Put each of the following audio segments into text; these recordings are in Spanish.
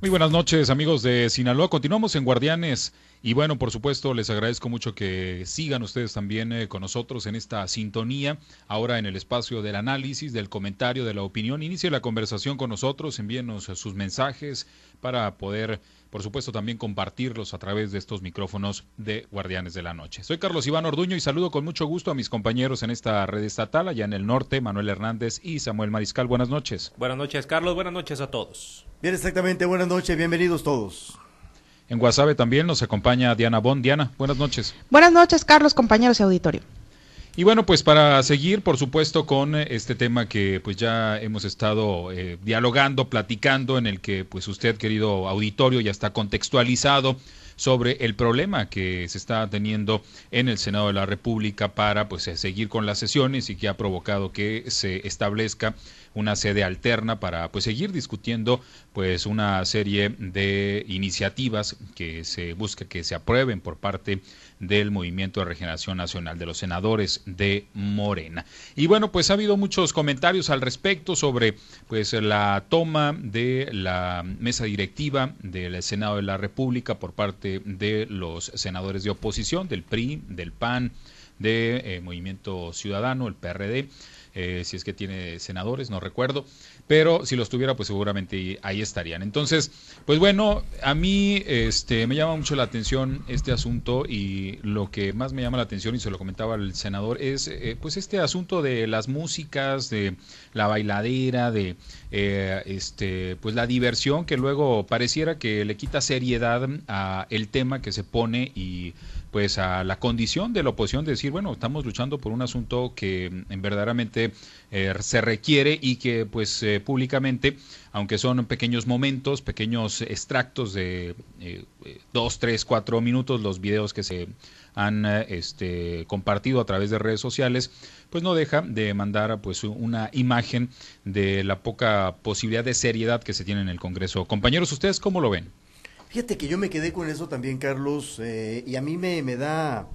Muy buenas noches amigos de Sinaloa. Continuamos en Guardianes y bueno, por supuesto, les agradezco mucho que sigan ustedes también eh, con nosotros en esta sintonía. Ahora en el espacio del análisis, del comentario, de la opinión. Inicie la conversación con nosotros, envíenos sus mensajes para poder, por supuesto, también compartirlos a través de estos micrófonos de Guardianes de la Noche. Soy Carlos Iván Orduño y saludo con mucho gusto a mis compañeros en esta red estatal, allá en el norte, Manuel Hernández y Samuel Mariscal. Buenas noches. Buenas noches, Carlos. Buenas noches a todos. Bien, exactamente. Buenas noches. Bienvenidos todos. En Guasave también nos acompaña Diana Bond. Diana, buenas noches. Buenas noches, Carlos, compañeros y auditorio. Y bueno, pues para seguir, por supuesto, con este tema que pues ya hemos estado eh, dialogando, platicando, en el que pues usted, querido auditorio, ya está contextualizado sobre el problema que se está teniendo en el Senado de la República para pues seguir con las sesiones y que ha provocado que se establezca una sede alterna para pues seguir discutiendo pues una serie de iniciativas que se busca que se aprueben por parte del Movimiento de Regeneración Nacional de los senadores de Morena. Y bueno, pues ha habido muchos comentarios al respecto sobre pues la toma de la mesa directiva del Senado de la República por parte de los senadores de oposición, del PRI, del PAN, de eh, Movimiento Ciudadano, el PRD eh, si es que tiene senadores, no recuerdo, pero si los tuviera, pues seguramente ahí estarían. Entonces, pues bueno, a mí este, me llama mucho la atención este asunto y lo que más me llama la atención, y se lo comentaba el senador, es eh, pues este asunto de las músicas, de la bailadera, de eh, este, pues la diversión que luego pareciera que le quita seriedad a el tema que se pone y pues a la condición de la oposición de decir, bueno, estamos luchando por un asunto que mm, verdaderamente eh, se requiere y que pues eh, públicamente, aunque son pequeños momentos, pequeños extractos de eh, dos, tres, cuatro minutos, los videos que se han este, compartido a través de redes sociales, pues no deja de mandar pues una imagen de la poca posibilidad de seriedad que se tiene en el Congreso. Compañeros, ¿ustedes cómo lo ven? Fíjate que yo me quedé con eso también, Carlos, eh, y a mí me, me da,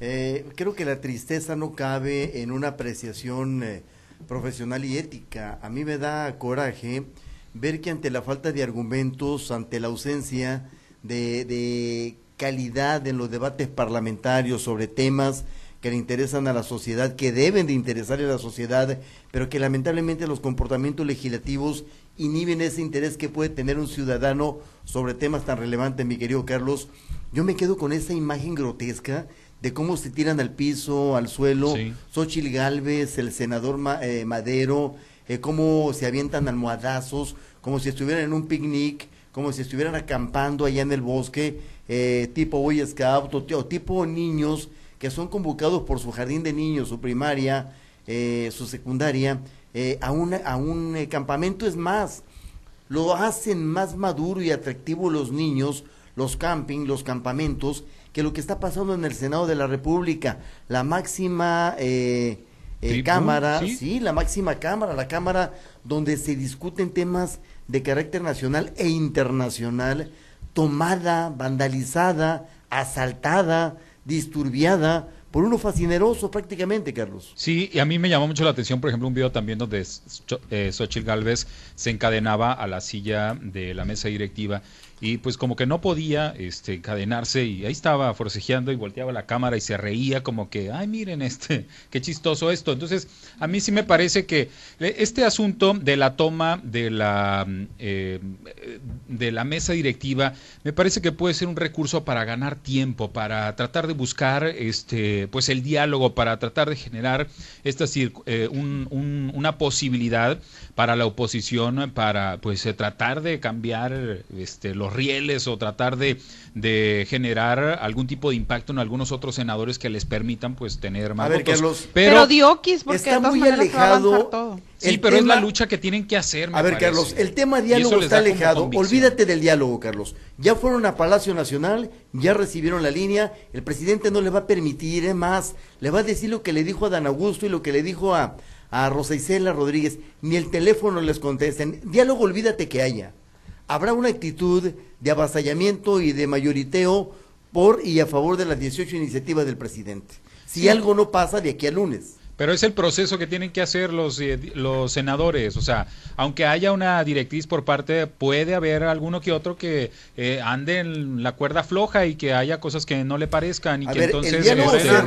eh, creo que la tristeza no cabe en una apreciación eh, profesional y ética. A mí me da coraje ver que ante la falta de argumentos, ante la ausencia de, de calidad en los debates parlamentarios sobre temas que le interesan a la sociedad, que deben de interesarle a la sociedad, pero que lamentablemente los comportamientos legislativos inhiben ese interés que puede tener un ciudadano sobre temas tan relevantes, mi querido Carlos. Yo me quedo con esa imagen grotesca de cómo se tiran al piso, al suelo, Xochil Galvez, el senador eh, Madero, eh, cómo se avientan almohadazos, como si estuvieran en un picnic, como si estuvieran acampando allá en el bosque, eh, tipo Boy Scout o, tipo niños que son convocados por su jardín de niños, su primaria, su secundaria, eh, a, a un eh, campamento. Es más, lo hacen más maduro y atractivo los niños, los camping, los campamentos, que lo que está pasando en el Senado de la República. La máxima eh, cámara, ¿sí? la máxima cámara, la cámara donde se discuten temas de carácter nacional e internacional, tomada, vandalizada, asaltada, disturbiada por uno fascineroso prácticamente, Carlos. Sí, y a mí me llamó mucho la atención, por ejemplo, un video también donde eh, Xochitl Galvez se encadenaba a la silla de la mesa directiva y pues como que no podía este, encadenarse y ahí estaba forcejeando y volteaba la cámara y se reía como que, ay miren este, qué chistoso esto. Entonces, a mí sí me parece que este asunto de la toma de la, eh, de la mesa directiva, me parece que puede ser un recurso para ganar tiempo, para tratar de buscar este, pues el diálogo, para tratar de generar esta, eh, una posibilidad para la oposición, para pues tratar de cambiar este, los rieles o tratar de, de generar algún tipo de impacto en algunos otros senadores que les permitan pues tener más votos. pero, pero porque está muy alejado. Sí, pero es la lucha que tienen que hacer. a ver, Carlos, el tema diálogo está alejado. Olvídate del diálogo, Carlos. Ya fueron a Palacio Nacional, ya recibieron la línea. El presidente no le va a permitir más. Le va a decir lo que le dijo a Dan Augusto y lo que le dijo a, a Rosa Isela Rodríguez. Ni el teléfono les contesten. Diálogo, olvídate que haya habrá una actitud de avasallamiento y de mayoriteo por y a favor de las 18 iniciativas del presidente. Si algo no pasa de aquí al lunes. Pero es el proceso que tienen que hacer los, eh, los senadores. O sea, aunque haya una directriz por parte, puede haber alguno que otro que eh, ande en la cuerda floja y que haya cosas que no le parezcan y que entonces el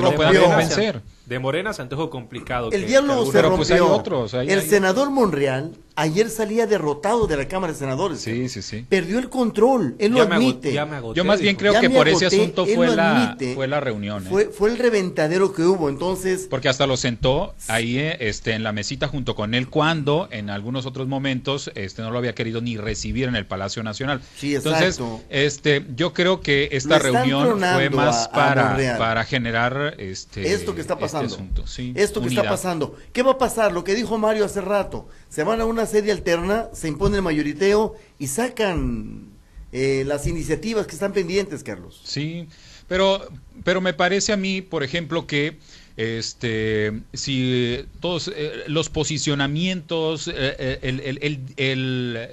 lo puedan convencer. De Morena se antojo complicado. El diálogo se rompió. Pues hay otros, el senador Monreal ayer salía derrotado de la Cámara de Senadores. Sí, sí, sí. Perdió el control, él lo admite. Yo más bien creo que por ese asunto fue la, fue la reunión. Fue, fue el reventadero que hubo, entonces... Porque hasta lo sentó ahí este, en la mesita junto con él cuando en algunos otros momentos este, no lo había querido ni recibir en el Palacio Nacional. Sí, Entonces, este, yo creo que esta reunión fue más para, para generar este, esto que está este esto que está pasando. ¿Qué va a pasar? Lo que dijo Mario hace rato. Se van a una sede alterna, se impone el mayoriteo y sacan eh, las iniciativas que están pendientes, Carlos. Sí, pero, pero me parece a mí, por ejemplo, que este si todos eh, los posicionamientos eh, el,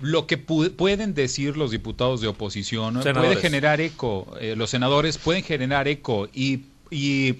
lo que pueden decir los diputados de oposición puede generar eco los senadores pueden generar eco y, y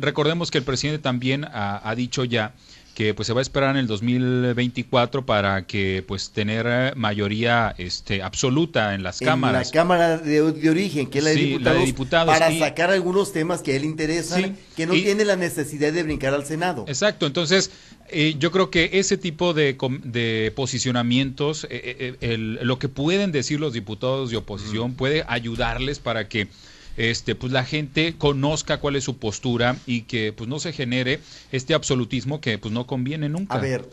recordemos que el presidente también ha dicho ya que pues se va a esperar en el 2024 para que pues tener mayoría este absoluta en las cámaras. En la cámara de, origen, que es la de, diputados, para sacar algunos temas que a él interesan, que no tiene la necesidad de brincar al Senado. Exacto, entonces eh, yo creo que ese tipo de, de posicionamientos, eh, eh, lo que pueden decir los diputados de oposición puede ayudarles para que este, pues la gente conozca cuál es su postura y que pues no se genere este absolutismo que pues no conviene nunca. A ver,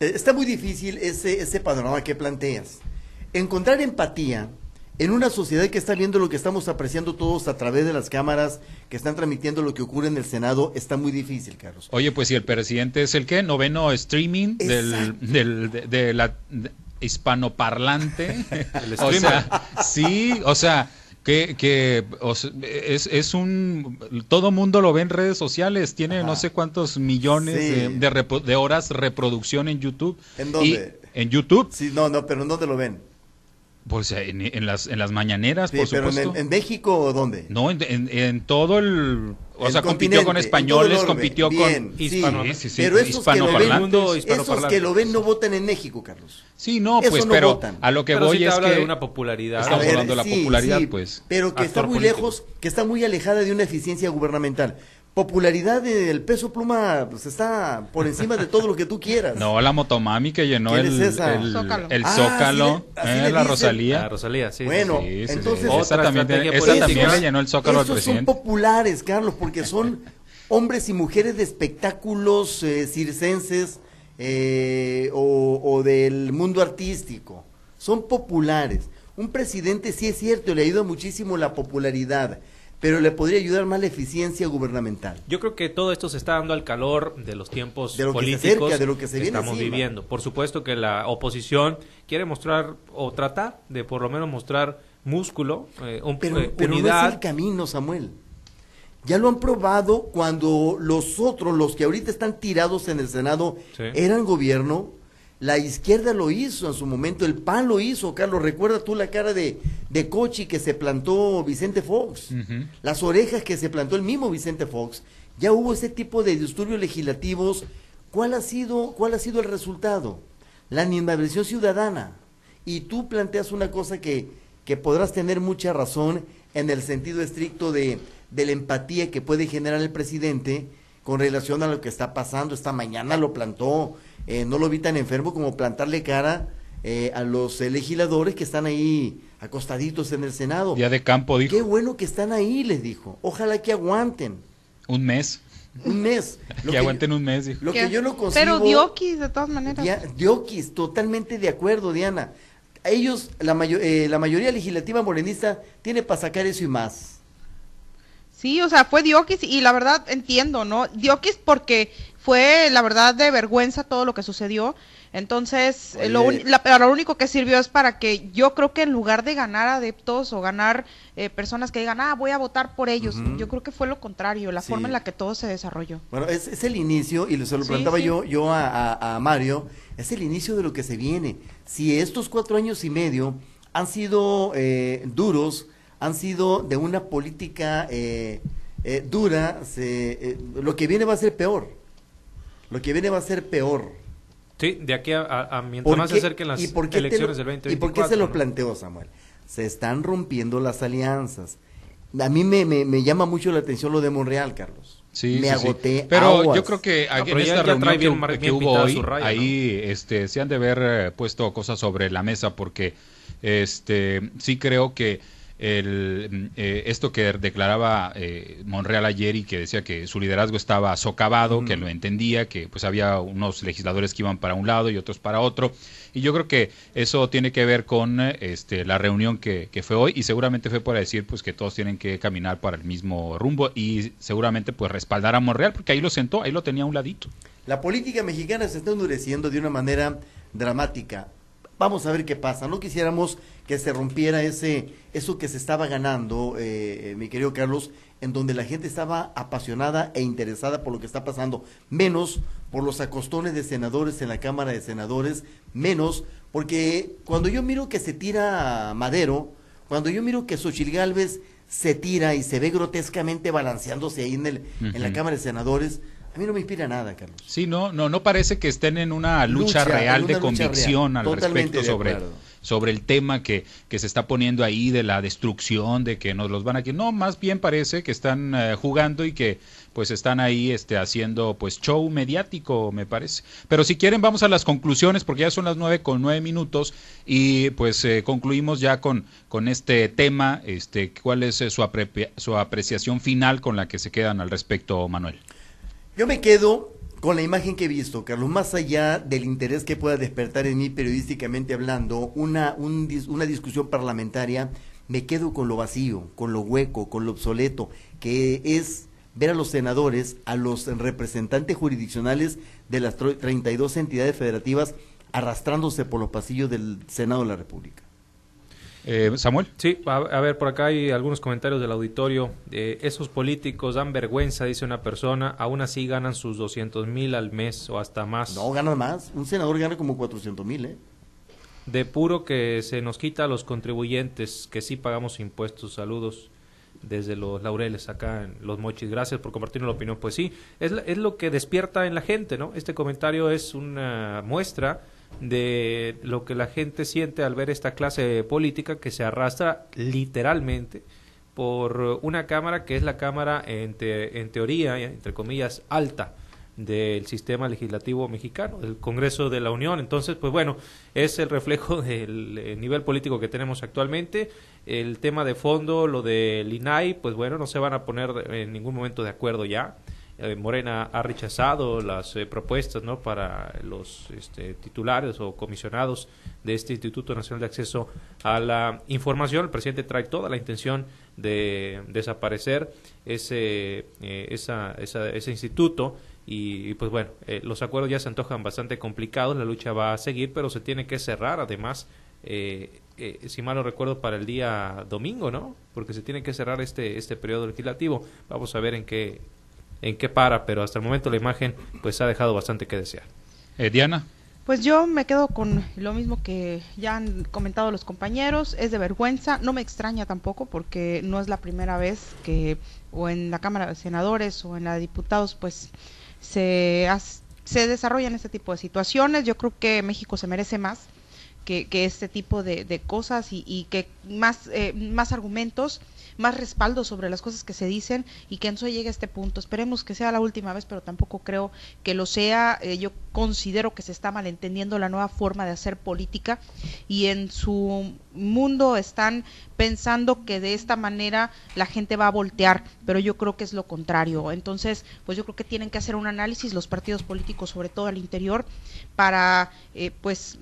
eh, está muy difícil ese, ese panorama que planteas. Encontrar empatía en una sociedad que está viendo lo que estamos apreciando todos a través de las cámaras que están transmitiendo lo que ocurre en el Senado, está muy difícil, Carlos. Oye, pues si el presidente es el que noveno streaming del, del, de, la hispanoparlante, o sea, sí, o sea, que, que es, es, un todo mundo lo ve en redes sociales tiene no sé cuántos millones de, de, horas reproducción en YouTube. En dónde en YouTube. Sí no no pero en dónde lo ven pues en, en las en las mañaneras por pero supuesto. En, en, México o dónde no en, en todo el o sea, compitió con españoles, compitió con hispano, sí, sí, sí, pero esos que, lo ven, esos que lo ven no votan en México, Carlos. Sí, no, pues, pero a lo que voy es habla que de una popularidad. Estamos hablando de la popularidad, pues. Pero que está muy lejos, que está muy alejada de una eficiencia gubernamental popularidad del peso pluma pues está por encima de todo lo que tú quieras. No, la motomami que llenó el, el, Zócalo, el Zócalo ah, eh, la Rosalía. La Rosalía, sí. Bueno, entonces esa también, esa también le llenó el Zócalo al presidente. son populares, Carlos, porque son hombres y mujeres de espectáculos eh, circenses eh, o, o del mundo artístico. Son populares. Un presidente, sí es cierto, le ayuda muchísimo la popularidad pero le podría ayudar más la eficiencia gubernamental. Yo creo que todo esto se está dando al calor de los tiempos políticos de lo que, se estamos viviendo. Por supuesto que la oposición quiere mostrar o tratar de por lo menos mostrar músculo, eh, un, pero, eh, pero no es el camino, Samuel. Ya lo han probado cuando los otros, los que ahorita están tirados en el Senado, eran gobierno la izquierda lo hizo en su momento, el PAN lo hizo, Carlos. Recuerda tú la cara de, de Cochi que se plantó Vicente Fox, las orejas que se plantó el mismo Vicente Fox. Ya hubo ese tipo de disturbios legislativos. ¿Cuál ha sido, cuál ha sido el resultado? La animadversión ciudadana. Y tú planteas una cosa que, que podrás tener mucha razón en el sentido estricto de, de la empatía que puede generar el presidente con relación a lo que está pasando. Esta mañana lo plantó eh, no lo vi tan enfermo como plantarle cara eh, a los legisladores que están ahí acostaditos en el Senado. Ya de campo, dijo. Qué bueno que están ahí, les dijo. Ojalá que aguanten. Un mes. Un mes. que, aguanten un mes, dijo. Lo que yo no consigo, Pero Diokis, de todas maneras. Diokis, totalmente de acuerdo, Diana. A ellos, la, eh, la mayoría legislativa morenista tiene para sacar eso y más. Sí, o sea, fue Diokis y la verdad entiendo, ¿no? Diokis porque fue la verdad de vergüenza todo lo que sucedió. Entonces, lo, lo, único que sirvió es para que yo creo que en lugar de ganar adeptos o ganar eh, personas que digan, ah, voy a votar por ellos, yo creo que fue lo contrario, la forma en la que todo se desarrolló. Bueno, es, es el inicio, y se lo preguntaba yo, yo a, a, Mario, es el inicio de lo que se viene. Si estos cuatro años y medio han sido eh, duros, han sido de una política... Eh, eh, dura, se, eh, lo que viene va a ser peor. Lo que viene va a ser peor. Sí, de aquí a, mientras más se acerquen las elecciones del 2024. ¿Y por qué se lo planteó, Samuel? Se están rompiendo las alianzas. A mí me, me, llama mucho la atención lo de Monreal, Carlos. Sí, me agoté. Pero yo creo que en esta reunión que, hubo hoy, ahí este, se han de haber eh, puesto cosas sobre la mesa porque este, sí creo que el, eh, esto que declaraba eh, Monreal ayer y que decía que su liderazgo estaba socavado, que lo entendía, que pues había unos legisladores que iban para un lado y otros para otro. Y yo creo que eso tiene que ver con este, la reunión que, que, fue hoy y seguramente fue para decir pues que todos tienen que caminar para el mismo rumbo y seguramente pues respaldar a Monreal porque ahí lo sentó, ahí lo tenía a un ladito. La política mexicana se está endureciendo de una manera dramática. Vamos a ver qué pasa. No quisiéramos que se rompiera ese eso que se estaba ganando, eh, eh, mi querido Carlos, en donde la gente estaba apasionada e interesada por lo que está pasando, menos por los acostones de senadores en la Cámara de Senadores, menos porque cuando yo miro que se tira Madero, cuando yo miro que Xochil Gálvez se tira y se ve grotescamente balanceándose ahí en, el, en la Cámara de Senadores, a mí no me inspira nada, Carlos. Sí, no, no, no parece que estén en una lucha, real de convicción al respecto sobre, sobre el tema que, que se está poniendo ahí de la destrucción, de que nos los van a... No, más bien parece que están eh, jugando y que pues están ahí este, haciendo pues show mediático, me parece. Pero si quieren vamos a las conclusiones porque ya son las nueve con nueve minutos y pues eh, concluimos ya con, con este tema, este, cuál es eh, su, su apreciación final con la que se quedan al respecto, Manuel. Yo me quedo con la imagen que he visto, Carlos, más allá del interés que pueda despertar en mí periodísticamente hablando, una, una discusión parlamentaria, me quedo con lo vacío, con lo hueco, con lo obsoleto, que es ver a los senadores, a los representantes jurisdiccionales de las 32 entidades federativas arrastrándose por los pasillos del Senado de la República. Eh, Samuel. Sí, a, ver, por acá hay algunos comentarios del auditorio. Eh, esos políticos dan vergüenza, dice una persona, aún así ganan sus 200 mil al mes o hasta más. No, ganan más. Un senador gana como 400 mil, ¿eh? De puro que se nos quita a los contribuyentes, que sí pagamos impuestos. Saludos desde los laureles acá en Los Mochis. Gracias por compartir la opinión. Pues sí, es, es lo que despierta en la gente, ¿no? Este comentario es una muestra de lo que la gente siente al ver esta clase política que se arrastra literalmente por una cámara que es la cámara en, en teoría, entre comillas, alta del sistema legislativo mexicano, el Congreso de la Unión. Entonces, pues bueno, es el reflejo del eh, nivel político que tenemos actualmente. El tema de fondo, lo del INAI, pues bueno, no se van a poner en ningún momento de acuerdo ya. Eh, Morena ha rechazado las eh, propuestas ¿no? para los este, titulares o comisionados de este Instituto Nacional de Acceso a la Información. El presidente trae toda la intención de desaparecer ese, eh, ese instituto y, pues bueno, los acuerdos ya se antojan bastante complicados, la lucha va a seguir, pero se tiene que cerrar además. si mal no recuerdo, para el día domingo, ¿no? Porque se tiene que cerrar este, este periodo legislativo. Vamos a ver en qué, en qué para, pero hasta el momento la imagen pues ha dejado bastante que desear. Eh, Diana. Pues yo me quedo con lo mismo que ya han comentado los compañeros, es de vergüenza, no me extraña tampoco porque no es la primera vez que o en la Cámara de Senadores o en la de Diputados pues se, se desarrollan este tipo de situaciones, yo creo que México se merece más que, que este tipo de, cosas y, y que más, eh, más argumentos más respaldo sobre las cosas que se dicen y que no llegue a este punto. Esperemos que sea la última vez, pero tampoco creo que lo sea. Eh, yo considero que se está malentendiendo la nueva forma de hacer política y en su mundo están pensando que de esta manera la gente va a voltear, pero yo creo que es lo contrario. Entonces, pues yo creo que tienen que hacer un análisis los partidos políticos, sobre todo al interior, para eh, pues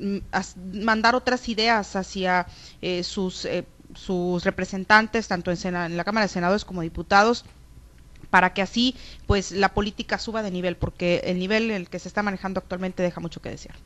mandar otras ideas hacia eh, sus sus representantes, tanto en, la Cámara de Senadores como diputados, para que así pues la política suba de nivel, porque el nivel en el que se está manejando actualmente deja mucho que desear.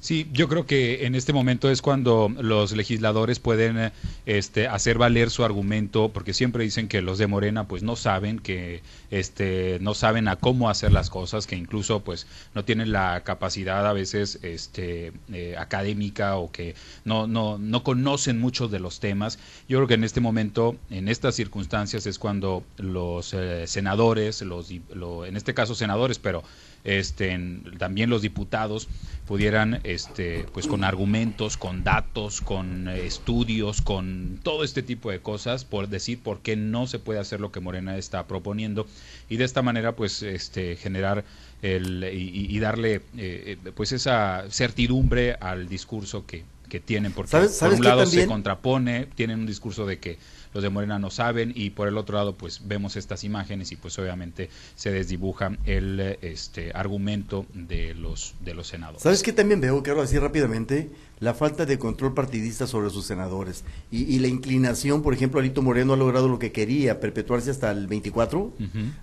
Sí, yo creo que en este momento es cuando los legisladores pueden eh, este, hacer valer su argumento, porque siempre dicen que los de Morena pues no saben que este, no saben a cómo hacer las cosas, que incluso pues no tienen la capacidad a veces este, eh, académica o que no, no, no conocen muchos de los temas. Yo creo que en este momento, en estas circunstancias, es cuando los eh, senadores, los, en este caso senadores, pero este, también los diputados pudieran, este, pues con argumentos, con datos, con eh, estudios, con todo este tipo de cosas, por decir por qué no se puede hacer lo que Morena está proponiendo y de esta manera, pues, este, generar el, y, darle, eh, eh, pues, esa certidumbre al discurso que, que tienen, porque por un lado se contrapone, tienen un discurso de que los de Morena no saben y por el otro lado pues vemos estas imágenes y pues obviamente se desdibuja el este argumento de los de los senadores. ¿Sabes qué también veo, Carlos, así rápidamente? La falta de control partidista sobre sus senadores y, la inclinación, por ejemplo, Alito Moreno ha logrado lo que quería, perpetuarse hasta el 24,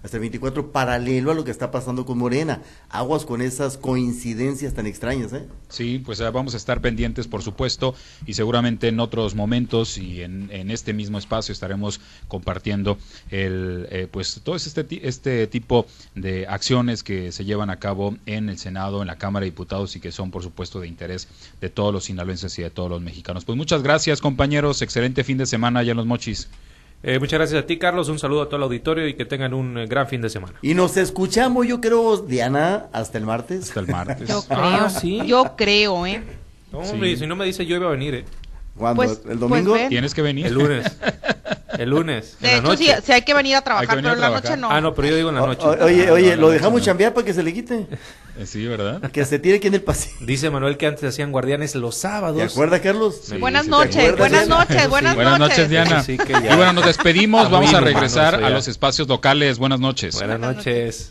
hasta el 24, paralelo a lo que está pasando con Morena. Aguas con esas coincidencias tan extrañas, ¿eh? Sí, pues ah, vamos a estar pendientes, por supuesto, y seguramente en otros momentos y en, este mismo espacio estaremos compartiendo el, eh, pues todo este, este tipo de acciones que se llevan a cabo en el Senado, en la Cámara de Diputados y que son, por supuesto, de interés de todos los sinaloenses y de todos los mexicanos. Pues muchas gracias, compañeros. Excelente fin de semana allá en Los Mochis. Eh, muchas gracias a ti, Carlos. Un saludo a todo el auditorio y que tengan un eh, gran fin de semana. Y nos escuchamos, yo creo, Diana, hasta el martes. Hasta el martes. Yo creo, ah, ¿sí? Yo creo, ¿eh? hombre, si no me dice yo iba a venir, ¿eh? ¿Cuándo? Pues, ¿El domingo? Pues Tienes que venir. El lunes. El lunes. De hecho, Si, hay que venir a trabajar, pero en la noche no. Ah, no, pero yo digo en la noche. oye, oye, lo dejamos chambear para que se le quite. Eh, sí, ¿verdad? Que se tire aquí en el pasillo. Dice Manuel que antes hacían guardianes los sábados. ¿Te acuerdas, Carlos? buenas, noches, buenas noches, buenas noches, buenas noches. Diana. y bueno, nos despedimos. Vamos a regresar a los espacios locales. Buenas noches. Buenas noches.